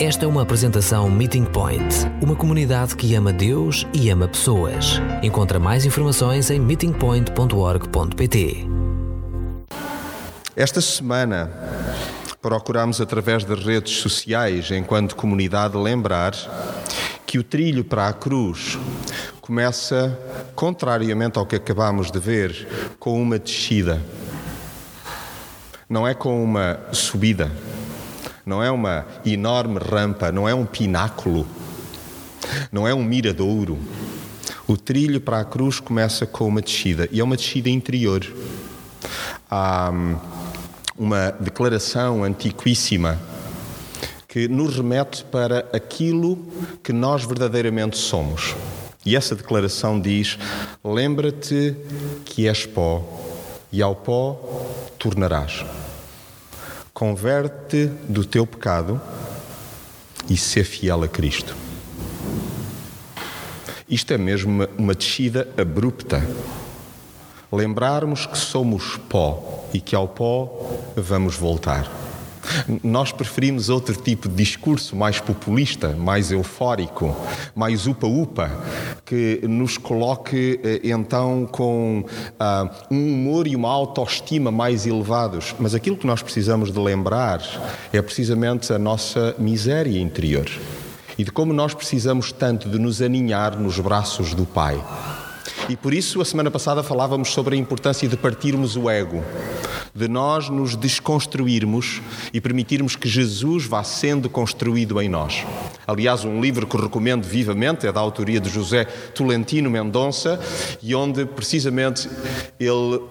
Esta é uma apresentação Meeting Point, uma comunidade que ama Deus e ama pessoas. Encontra mais informações em meetingpoint.org.pt. Esta semana procuramos, através das redes sociais, enquanto comunidade, lembrar que o trilho para a cruz começa, contrariamente ao que acabamos de ver, com uma descida. Não é com uma subida, não é uma enorme rampa, não é um pináculo, não é um miradouro. O trilho para a cruz começa com uma descida e é uma descida interior. Há hum, uma declaração antiquíssima que nos remete para aquilo que nós verdadeiramente somos. E essa declaração diz: Lembra-te que és pó, e ao pó tornarás. Converte do teu pecado e ser fiel a Cristo. Isto é mesmo uma, uma descida abrupta. Lembrarmos que somos pó e que ao pó vamos voltar. Nós preferimos outro tipo de discurso, mais populista, mais eufórico, mais upa-upa, que nos coloque eh, então com uh, um humor e uma autoestima mais elevados. Mas aquilo que nós precisamos de lembrar é precisamente a nossa miséria interior e de como nós precisamos tanto de nos aninhar nos braços do Pai. E por isso, a semana passada falávamos sobre a importância de partirmos o ego, de nós nos desconstruirmos e permitirmos que Jesus vá sendo construído em nós. Aliás, um livro que recomendo vivamente é da autoria de José Tolentino Mendonça e onde precisamente ele uh,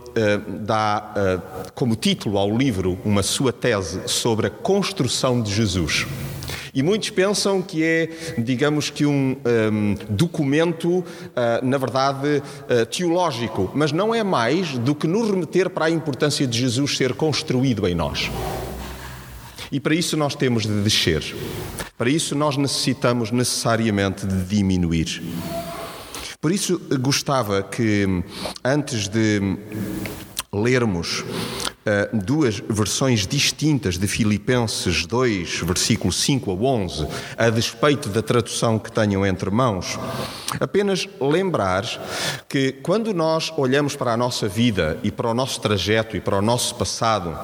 dá uh, como título ao livro uma sua tese sobre a construção de Jesus. E muitos pensam que é, digamos que, um, um documento, uh, na verdade, uh, teológico, mas não é mais do que nos remeter para a importância de Jesus ser construído em nós. E para isso nós temos de descer. Para isso nós necessitamos necessariamente de diminuir. Por isso gostava que, antes de lermos uh, duas versões distintas de Filipenses 2, versículo 5 a 11, a despeito da tradução que tenham entre mãos, apenas lembrar que quando nós olhamos para a nossa vida e para o nosso trajeto e para o nosso passado,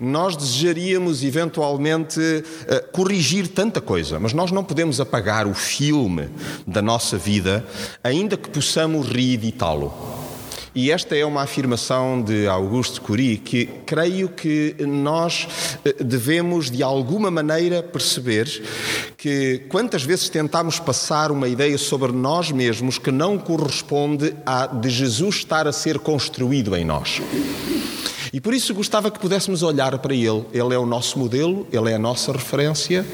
nós desejaríamos eventualmente uh, corrigir tanta coisa, mas nós não podemos apagar o filme da nossa vida, ainda que possamos reeditá-lo. E esta é uma afirmação de Augusto Curie que creio que nós eh, devemos, de alguma maneira, perceber que quantas vezes tentamos passar uma ideia sobre nós mesmos que não corresponde à de Jesus estar a ser construído em nós. E por isso gostava que pudéssemos olhar para ele. Ele é o nosso modelo, ele é a nossa referência.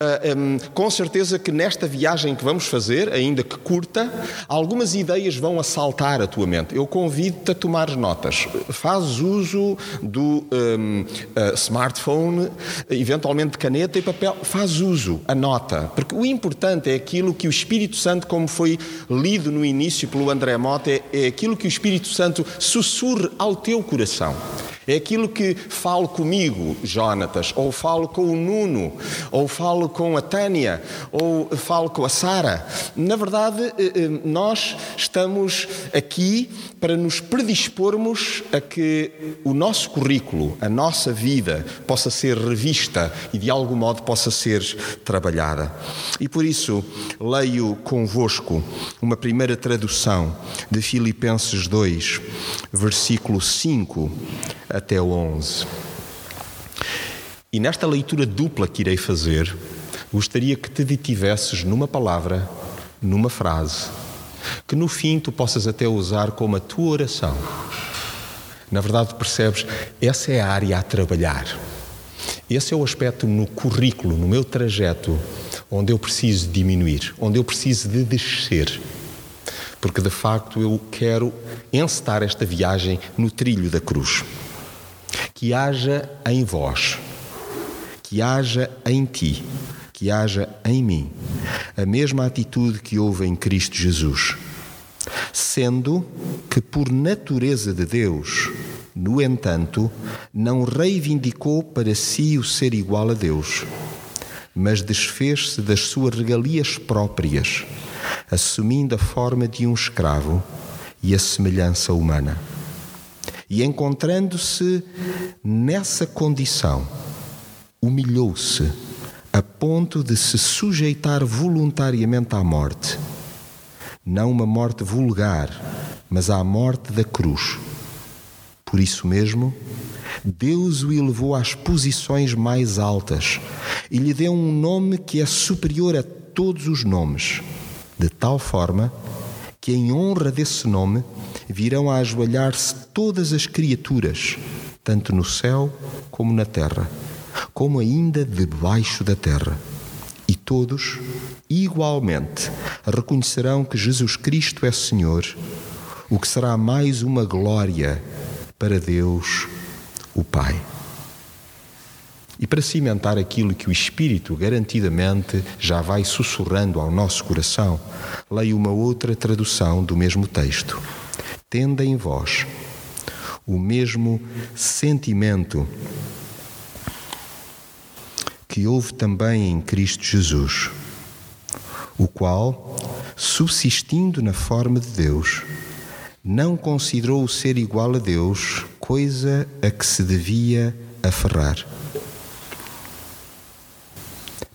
Ah, um, com certeza que nesta viagem que vamos fazer, ainda que curta, algumas ideias vão assaltar a tua mente. Eu convido-te a tomar notas. Faz uso do um, uh, ah, smartphone, eventualmente caneta e papel. Faz uso, anota. Porque o importante é aquilo que o Espírito Santo, como foi lido no início pelo André Mota, é, é aquilo que o Espírito Santo sussurre ao teu coração. É aquilo que falo comigo, Jonatas, ou falo com o Nuno, ou falo com a Tânia, ou falo com a Sara. Na verdade, eh, eh, nós estamos aqui para nos predispormos a que o nosso currículo, a nossa vida, possa ser revista e de algum modo possa ser trabalhada. E por isso, leio convosco uma primeira tradução de Filipenses 2, versículo 5 até o 11. E nesta leitura dupla que irei fazer, gostaria que te detivesses numa palavra, numa frase, que no fim tu possas até usar como a tua oração. Na verdade, percebes, essa é a área a trabalhar. Esse é o aspecto no currículo, no meu trajeto, onde eu preciso diminuir, onde eu preciso de descer. Porque de facto eu quero encetar esta viagem no trilho da cruz que haja em vós, que haja em ti, que haja em mim a mesma atitude que houve em Cristo Jesus. Sendo que, por natureza de Deus, no entanto, não reivindicou para si o ser igual a Deus. mas desfez-se das suas regalias próprias, assumindo a forma de um escravo e a semelhança humana. E encontrando-se nessa condição, humilhou-se a ponto de se sujeitar voluntariamente à morte. Não uma morte vulgar, mas à morte da cruz. Por isso mesmo, Deus o elevou às posições mais altas e lhe deu um nome que é superior a todos os nomes, de tal forma que, em honra desse nome, virão a ajoelhar-se todas as criaturas, tanto no céu como na terra, como ainda debaixo da terra. E todos, igualmente, reconhecerão que Jesus Cristo é Senhor, o que será mais uma glória para Deus, o Pai. E para cimentar aquilo que o Espírito garantidamente já vai sussurrando ao nosso coração, leio uma outra tradução do mesmo texto. Tenda em vós o mesmo sentimento que houve também em Cristo Jesus, o qual, subsistindo na forma de Deus, não considerou o ser igual a Deus coisa a que se devia aferrar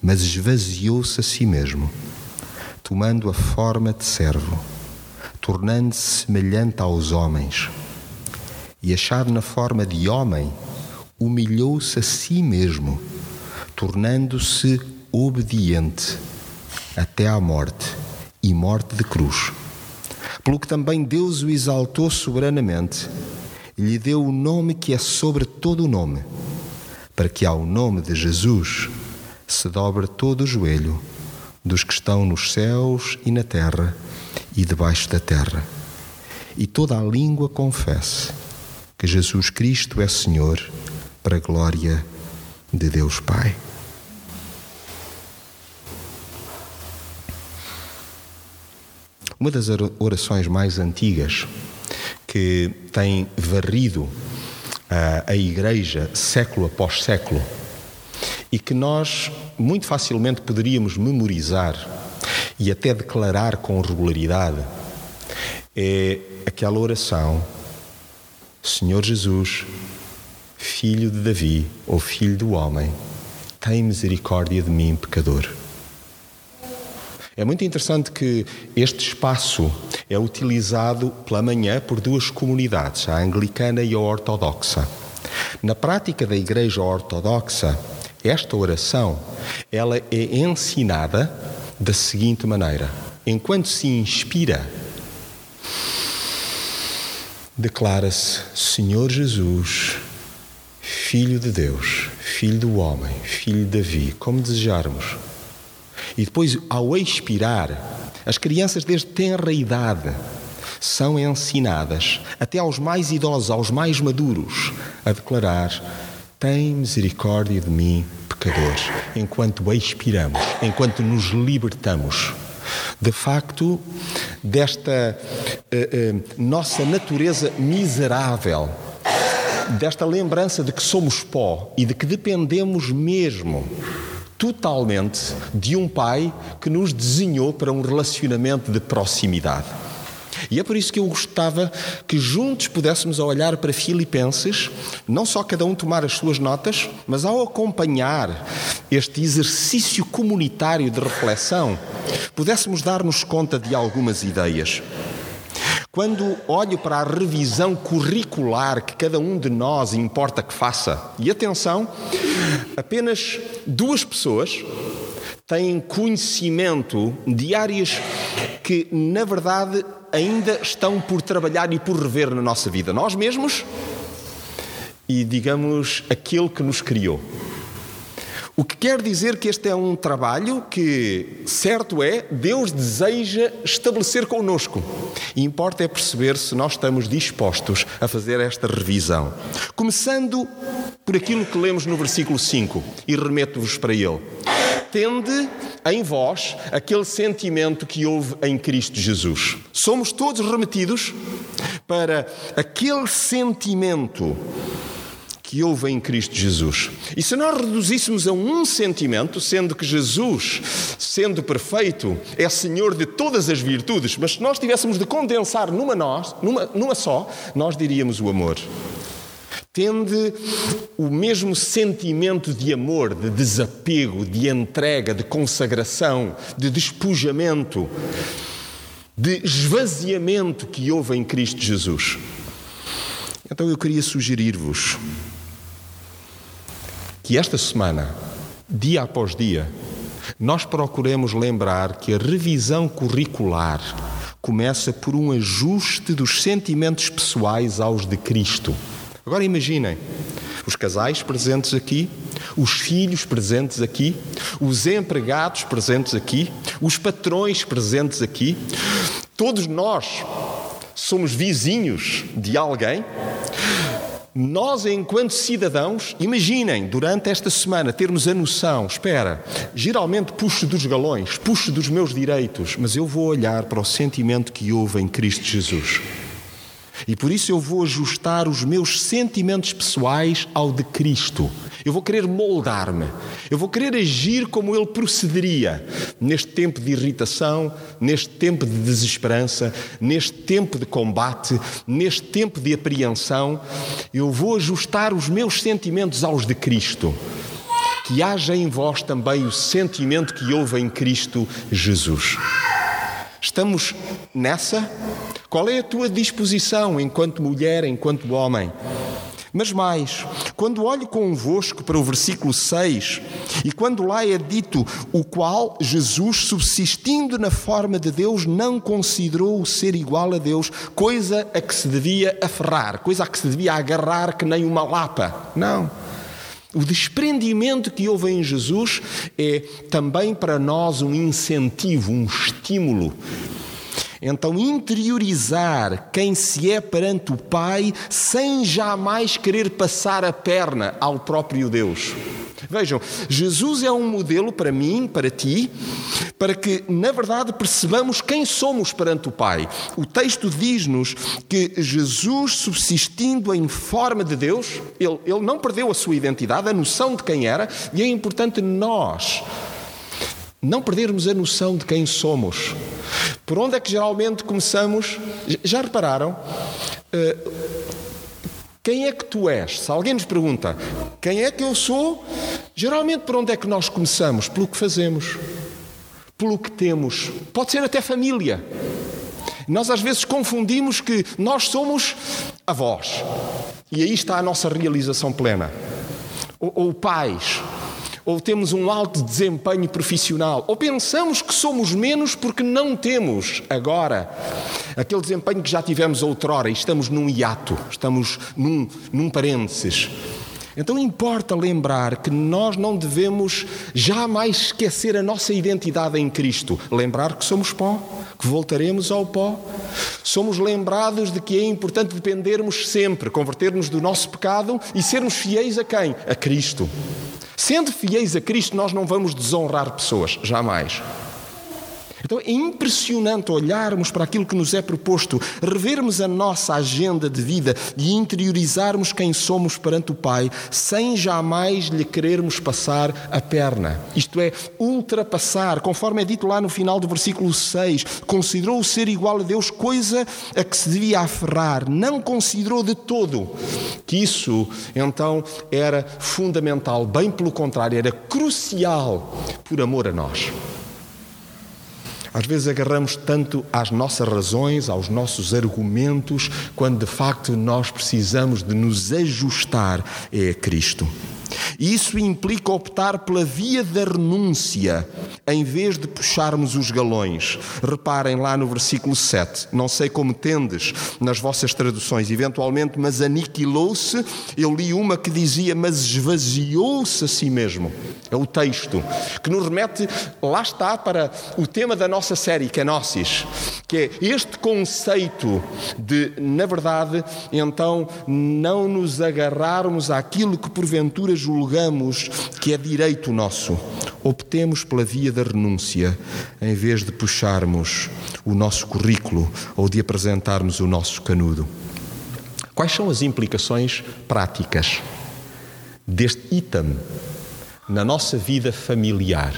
mas esvaziou-se a si mesmo, tomando a forma de servo, tornando-se semelhante aos homens. E achado na forma de homem, humilhou-se a si mesmo, tornando-se obediente até à morte e morte de cruz. Pelo que também Deus o exaltou soberanamente e lhe deu o nome que é sobre todo o nome, para que ao nome de Jesus se dobre todo o joelho dos que estão nos céus e na terra e debaixo da terra, e toda a língua confesse que Jesus Cristo é Senhor, para a glória de Deus Pai. Uma das orações mais antigas que tem varrido a, a Igreja século após século e que nós muito facilmente poderíamos memorizar e até declarar com regularidade é aquela oração: Senhor Jesus, filho de Davi ou filho do homem, tem misericórdia de mim, pecador. É muito interessante que este espaço é utilizado pela manhã por duas comunidades, a anglicana e a ortodoxa. Na prática da Igreja Ortodoxa, esta oração, ela é ensinada da seguinte maneira: enquanto se inspira, declara-se Senhor Jesus, Filho de Deus, Filho do homem, Filho de Davi, como desejarmos. E depois, ao expirar, as crianças desde tenra idade são ensinadas, até aos mais idosos, aos mais maduros, a declarar tem misericórdia de mim, pecador, enquanto expiramos, enquanto nos libertamos. De facto, desta uh, uh, nossa natureza miserável, desta lembrança de que somos pó e de que dependemos mesmo totalmente de um Pai que nos desenhou para um relacionamento de proximidade. E é por isso que eu gostava que juntos pudéssemos olhar para Filipenses, não só cada um tomar as suas notas, mas ao acompanhar este exercício comunitário de reflexão, pudéssemos dar-nos conta de algumas ideias. Quando olho para a revisão curricular que cada um de nós importa que faça, e atenção, apenas duas pessoas têm conhecimento de áreas que, na verdade, ainda estão por trabalhar e por rever na nossa vida. Nós mesmos e, digamos, aquele que nos criou. O que quer dizer que este é um trabalho que, certo é, Deus deseja estabelecer connosco. E importa é perceber se nós estamos dispostos a fazer esta revisão. Começando por aquilo que lemos no versículo 5, e remeto-vos para ele tende em vós aquele sentimento que houve em Cristo Jesus. Somos todos remetidos para aquele sentimento que houve em Cristo Jesus. E se nós reduzíssemos a um sentimento, sendo que Jesus, sendo perfeito, é Senhor de todas as virtudes, mas se nós tivéssemos de condensar numa, nós, numa, numa só, nós diríamos o amor. Tende o mesmo sentimento de amor, de desapego, de entrega, de consagração, de despojamento, de esvaziamento que houve em Cristo Jesus. Então eu queria sugerir-vos que esta semana, dia após dia, nós procuremos lembrar que a revisão curricular começa por um ajuste dos sentimentos pessoais aos de Cristo. Agora imaginem os casais presentes aqui, os filhos presentes aqui, os empregados presentes aqui, os patrões presentes aqui, todos nós somos vizinhos de alguém nós, enquanto cidadãos, imaginem, durante esta semana, termos a noção: espera, geralmente puxo dos galões, puxo dos meus direitos, mas eu vou olhar para o sentimento que houve em Cristo Jesus. E por isso eu vou ajustar os meus sentimentos pessoais ao de Cristo. Eu vou querer moldar-me. Eu vou querer agir como Ele procederia neste tempo de irritação, neste tempo de desesperança, neste tempo de combate, neste tempo de apreensão. Eu vou ajustar os meus sentimentos aos de Cristo. Que haja em vós também o sentimento que houve em Cristo Jesus. Estamos nessa? Qual é a tua disposição enquanto mulher, enquanto homem? Mas mais, quando olho convosco para o versículo 6, e quando lá é dito o qual Jesus, subsistindo na forma de Deus, não considerou o ser igual a Deus, coisa a que se devia aferrar, coisa a que se devia agarrar que nem uma lapa. Não. O desprendimento que houve em Jesus é também para nós um incentivo, um estímulo então, interiorizar quem se é perante o Pai sem jamais querer passar a perna ao próprio Deus. Vejam, Jesus é um modelo para mim, para ti, para que, na verdade, percebamos quem somos perante o Pai. O texto diz-nos que Jesus, subsistindo em forma de Deus, ele, ele não perdeu a sua identidade, a noção de quem era, e é importante nós não perdermos a noção de quem somos. Por onde é que geralmente começamos? Já repararam? Uh, quem é que tu és? Se alguém nos pergunta quem é que eu sou, geralmente por onde é que nós começamos? Pelo que fazemos, pelo que temos. Pode ser até família. Nós às vezes confundimos que nós somos avós. E aí está a nossa realização plena. Ou, ou pais ou temos um alto desempenho profissional, ou pensamos que somos menos porque não temos agora aquele desempenho que já tivemos outrora e estamos num hiato, estamos num, num parênteses. Então importa lembrar que nós não devemos jamais esquecer a nossa identidade em Cristo. Lembrar que somos pó, que voltaremos ao pó. Somos lembrados de que é importante dependermos sempre, convertermos do nosso pecado e sermos fiéis a quem? A Cristo. Sendo fiéis a Cristo, nós não vamos desonrar pessoas, jamais. Então é impressionante olharmos para aquilo que nos é proposto, revermos a nossa agenda de vida e interiorizarmos quem somos perante o Pai, sem jamais lhe querermos passar a perna. Isto é, ultrapassar, conforme é dito lá no final do versículo 6, considerou o ser igual a Deus coisa a que se devia aferrar, não considerou de todo que isso então era fundamental, bem pelo contrário, era crucial por amor a nós. Às vezes agarramos tanto às nossas razões, aos nossos argumentos, quando de facto nós precisamos de nos ajustar a Cristo. E isso implica optar pela via da renúncia, em vez de puxarmos os galões. Reparem lá no versículo 7. Não sei como tendes nas vossas traduções, eventualmente, mas aniquilou-se. Eu li uma que dizia, mas esvaziou-se a si mesmo. É o texto que nos remete, lá está, para o tema da nossa série, Kenosis, que é este conceito de, na verdade, então, não nos agarrarmos àquilo que porventura julgamos que é direito nosso. Optemos pela via da renúncia, em vez de puxarmos o nosso currículo ou de apresentarmos o nosso canudo. Quais são as implicações práticas? deste item na nossa vida familiar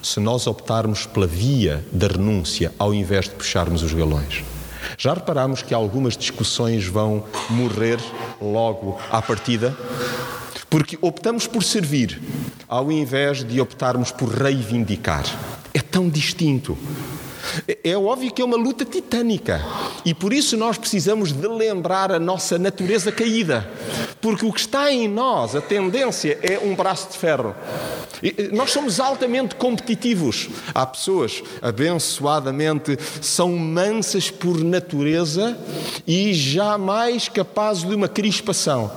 se nós optarmos pela via da renúncia ao invés de puxarmos os galões. Já reparamos que algumas discussões vão morrer logo à partida? Porque optamos por servir ao invés de optarmos por reivindicar. É tão distinto. É óbvio que é uma luta titânica e por isso nós precisamos de lembrar a nossa natureza caída, porque o que está em nós, a tendência é um braço de ferro. Nós somos altamente competitivos. Há pessoas, abençoadamente, são mansas por natureza e jamais capazes de uma crispação.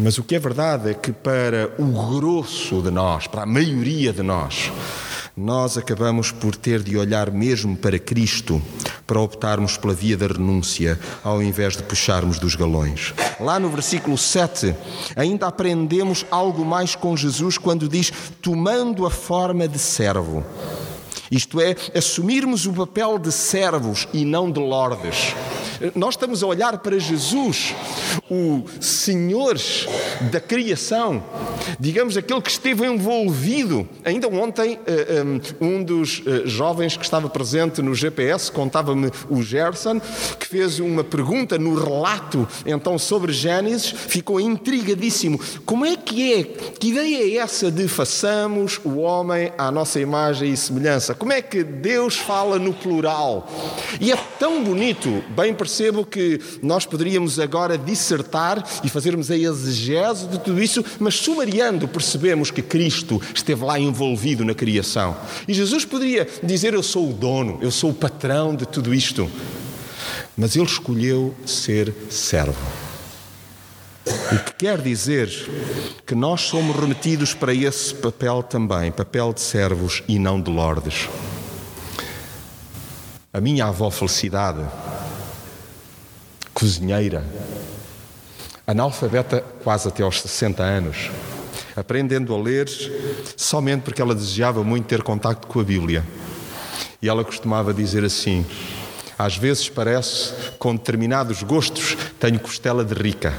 Mas o que é verdade é que para o grosso de nós, para a maioria de nós, nós acabamos por ter de olhar mesmo para Cristo para optarmos pela via da renúncia, ao invés de puxarmos dos galões. Lá no versículo 7, ainda aprendemos algo mais com Jesus quando diz: tomando a forma de servo. Isto é, assumirmos o papel de servos e não de lordes. Nós estamos a olhar para Jesus, o Senhor da criação, digamos aquele que esteve envolvido. Ainda ontem, eh, eh, um dos eh, jovens que estava presente no GPS contava-me o Gerson, que fez uma pergunta no relato então sobre Gênesis, ficou intrigadíssimo. Como é que é? Que ideia é essa de façamos o homem à nossa imagem e semelhança? Como é que Deus fala no plural? E é tão bonito, bem percebo que nós poderíamos agora dissertar e fazermos a exegese de tudo isso, mas sumariando percebemos que Cristo esteve lá envolvido na criação. E Jesus poderia dizer: Eu sou o dono, eu sou o patrão de tudo isto. Mas ele escolheu ser servo. O que quer dizer que nós somos remetidos para esse papel também, papel de servos e não de lordes. A minha avó Felicidade, cozinheira, analfabeta quase até aos 60 anos, aprendendo a ler somente porque ela desejava muito ter contacto com a Bíblia. E ela costumava dizer assim: às vezes parece, com determinados gostos, tenho costela de rica.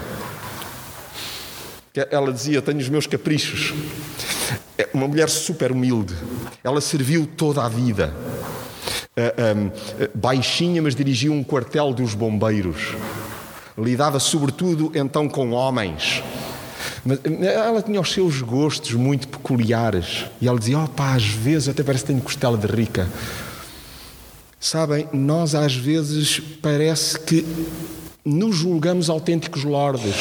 Ela dizia: Tenho os meus caprichos. É uma mulher super humilde. Ela serviu toda a vida. Baixinha, mas dirigia um quartel dos bombeiros. Lidava sobretudo então com homens. Mas ela tinha os seus gostos muito peculiares. E ela dizia: Oh pá, às vezes até parece que tenho costela de rica. Sabem, nós às vezes parece que nos julgamos autênticos lordes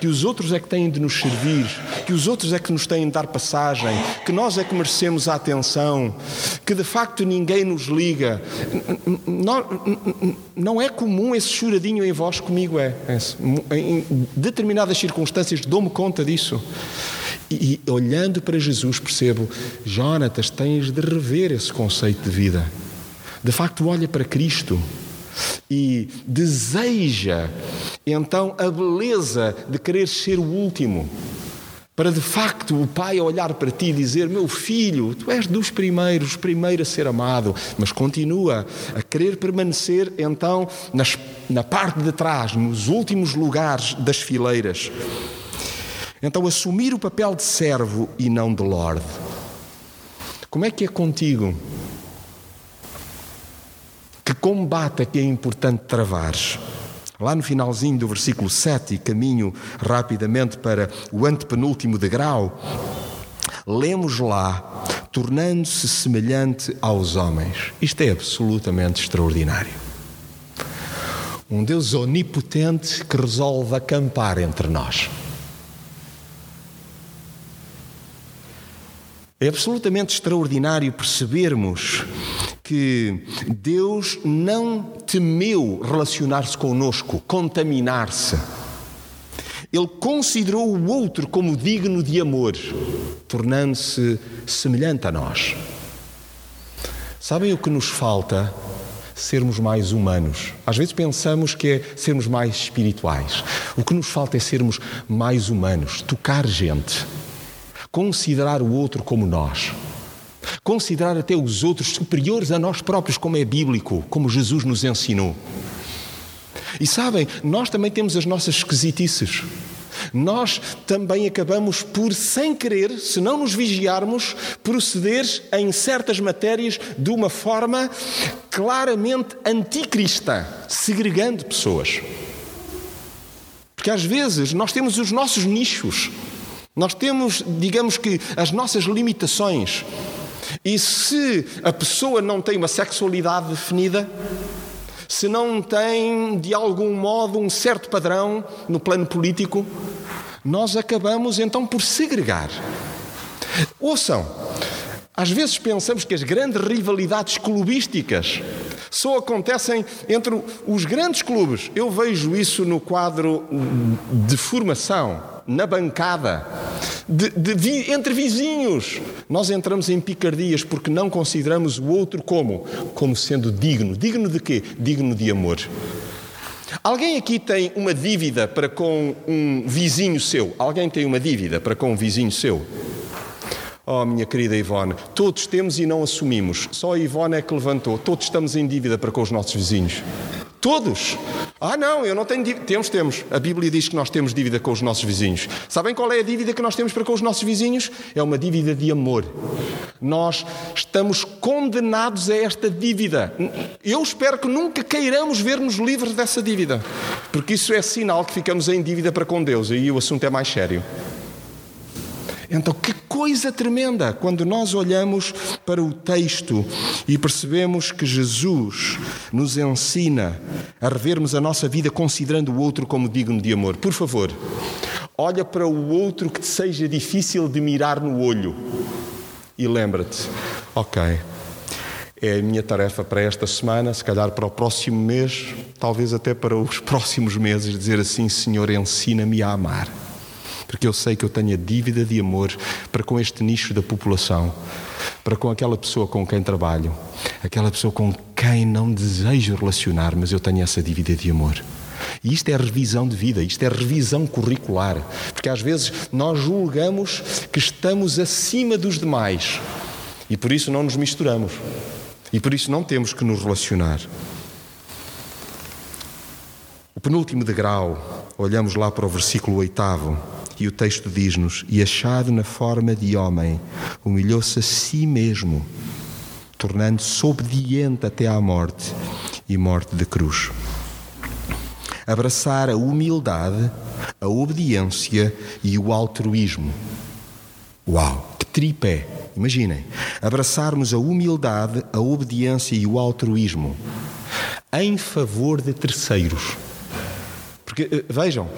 que os outros é que têm de nos servir, que os outros é que nos têm de dar passagem, que nós é que merecemos a atenção, que de facto ninguém nos liga. Não, é comum esse choradinho em vós, comigo é. Em determinadas circunstâncias dou-me conta disso. E, e olhando para Jesus percebo, Jonatas, tens de rever esse conceito de vida. De facto, olha para Cristo e deseja então a beleza de querer ser o último. Para de facto o pai olhar para ti e dizer: Meu filho, tu és dos primeiros, primeiro a ser amado, mas continua a querer permanecer então nas, na parte de trás, nos últimos lugares das fileiras. Então, assumir o papel de servo e não de lorde. Como é que é contigo? Que combate é que é importante travar? Lá no finalzinho do versículo 7, e caminho rapidamente para o antepenúltimo degrau, lemos lá, tornando-se semelhante aos homens. Isto é absolutamente extraordinário. Um Deus onipotente que resolve acampar entre nós. É absolutamente extraordinário percebermos que Deus não temeu relacionar-se conosco, contaminar-se. Ele considerou o outro como digno de amor, tornando-se semelhante a nós. Sabem o que nos falta? Sermos mais humanos. Às vezes pensamos que é sermos mais espirituais. O que nos falta é sermos mais humanos, tocar gente, considerar o outro como nós. Considerar até os outros superiores a nós próprios, como é bíblico, como Jesus nos ensinou. E sabem, nós também temos as nossas esquisitices. nós também acabamos por, sem querer, se não nos vigiarmos, proceder em certas matérias de uma forma claramente anticristã, segregando pessoas. Porque às vezes nós temos os nossos nichos, nós temos, digamos que, as nossas limitações. E se a pessoa não tem uma sexualidade definida, se não tem de algum modo um certo padrão no plano político, nós acabamos então por segregar. Ouçam, às vezes pensamos que as grandes rivalidades clubísticas só acontecem entre os grandes clubes. Eu vejo isso no quadro de formação, na bancada, de, de, entre vizinhos. Nós entramos em picardias porque não consideramos o outro como? Como sendo digno. Digno de quê? Digno de amor. Alguém aqui tem uma dívida para com um vizinho seu? Alguém tem uma dívida para com um vizinho seu? Oh, minha querida Ivone, todos temos e não assumimos. Só a Ivone é que levantou. Todos estamos em dívida para com os nossos vizinhos. Todos. Ah, não, eu não tenho dívida. Temos, temos. A Bíblia diz que nós temos dívida com os nossos vizinhos. Sabem qual é a dívida que nós temos para com os nossos vizinhos? É uma dívida de amor. Nós estamos condenados a esta dívida. Eu espero que nunca queiramos ver-nos livres dessa dívida, porque isso é sinal que ficamos em dívida para com Deus e aí o assunto é mais sério. Então, que coisa tremenda quando nós olhamos para o texto e percebemos que Jesus nos ensina a revermos a nossa vida considerando o outro como digno de amor. Por favor, olha para o outro que te seja difícil de mirar no olho e lembra-te: ok, é a minha tarefa para esta semana, se calhar para o próximo mês, talvez até para os próximos meses, dizer assim: Senhor, ensina-me a amar porque eu sei que eu tenho a dívida de amor para com este nicho da população, para com aquela pessoa com quem trabalho, aquela pessoa com quem não desejo relacionar, mas eu tenho essa dívida de amor. E isto é revisão de vida, isto é revisão curricular, porque às vezes nós julgamos que estamos acima dos demais e por isso não nos misturamos e por isso não temos que nos relacionar. O penúltimo degrau, olhamos lá para o versículo oitavo. E o texto diz-nos: E achado na forma de homem, humilhou-se a si mesmo, tornando-se obediente até à morte e morte de cruz. Abraçar a humildade, a obediência e o altruísmo. Uau, que tripé! Imaginem, abraçarmos a humildade, a obediência e o altruísmo em favor de terceiros. Porque, eh, vejam,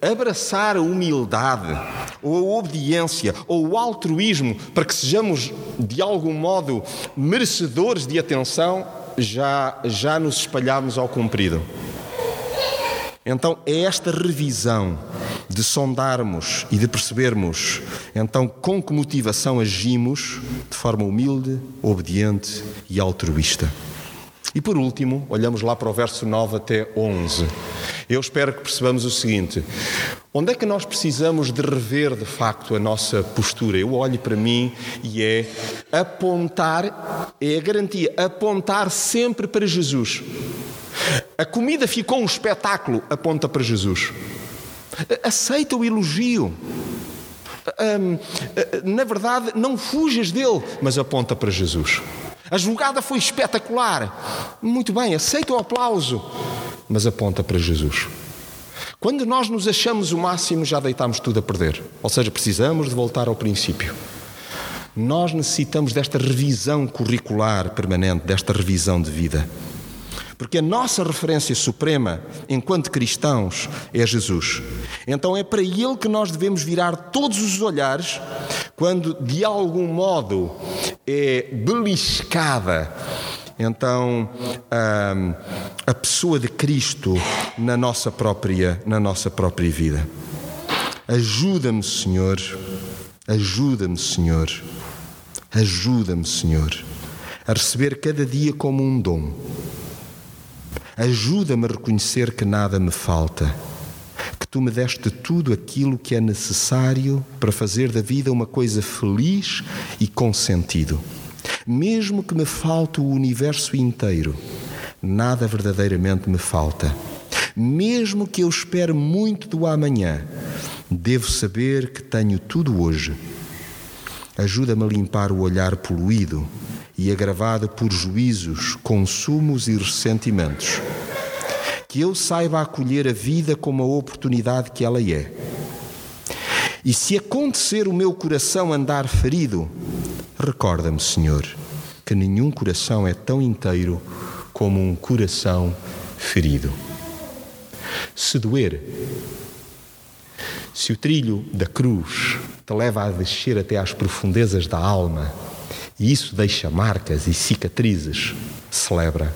abraçar a humildade, ou a obediência, ou o altruísmo, para que sejamos de algum modo merecedores de atenção, já, já nos espalhamos ao comprido. Então é esta revisão de sondarmos e de percebermos então com que motivação agimos de forma humilde, obediente e altruísta. E por último, olhamos lá para o verso 9 até 11. Eu espero que percebamos o seguinte: onde é que nós precisamos de rever de facto a nossa postura? Eu olho para mim e é apontar, é a garantia, apontar sempre para Jesus. A comida ficou um espetáculo, aponta para Jesus. Aceita o elogio. na verdade, não fujas dele, mas aponta para Jesus. A jogada foi espetacular. Muito bem, aceita o aplauso, mas aponta para Jesus. Quando nós nos achamos o máximo, já deitamos tudo a perder. Ou seja, precisamos de voltar ao princípio. Nós necessitamos desta revisão curricular permanente, desta revisão de vida. Porque a nossa referência suprema, enquanto cristãos, é Jesus. Então é para Ele que nós devemos virar todos os olhares quando, de algum modo, é beliscada então a, a pessoa de Cristo na nossa própria na nossa própria vida. Ajuda-me, Senhor. Ajuda-me, Senhor. Ajuda-me, Senhor, a receber cada dia como um dom. Ajuda-me a reconhecer que nada me falta que tu me deste tudo aquilo que é necessário para fazer da vida uma coisa feliz e com sentido. Mesmo que me falte o universo inteiro, nada verdadeiramente me falta. Mesmo que eu espere muito do amanhã, devo saber que tenho tudo hoje. Ajuda-me a limpar o olhar poluído e agravado por juízos, consumos e ressentimentos. Que eu saiba acolher a vida como a oportunidade que ela é. E se acontecer o meu coração andar ferido, recorda-me, Senhor, que nenhum coração é tão inteiro como um coração ferido. Se doer, se o trilho da cruz te leva a descer até às profundezas da alma e isso deixa marcas e cicatrizes, celebra,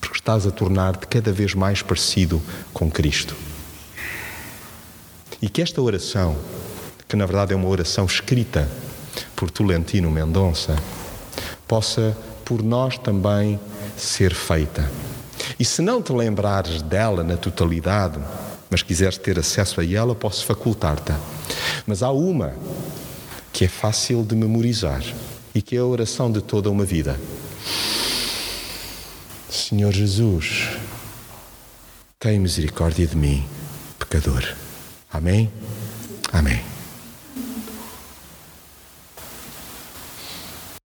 porque estás a tornar-te cada vez mais parecido com Cristo. E que esta oração, que na verdade é uma oração escrita por Tolentino Mendonça, possa por nós também ser feita. E se não te lembrares dela na totalidade, mas quiseres ter acesso a ela, posso facultar-te. Mas há uma que é fácil de memorizar e que é a oração de toda uma vida. Senhor Jesus, tem misericórdia de mim, pecador. Amém? Amém.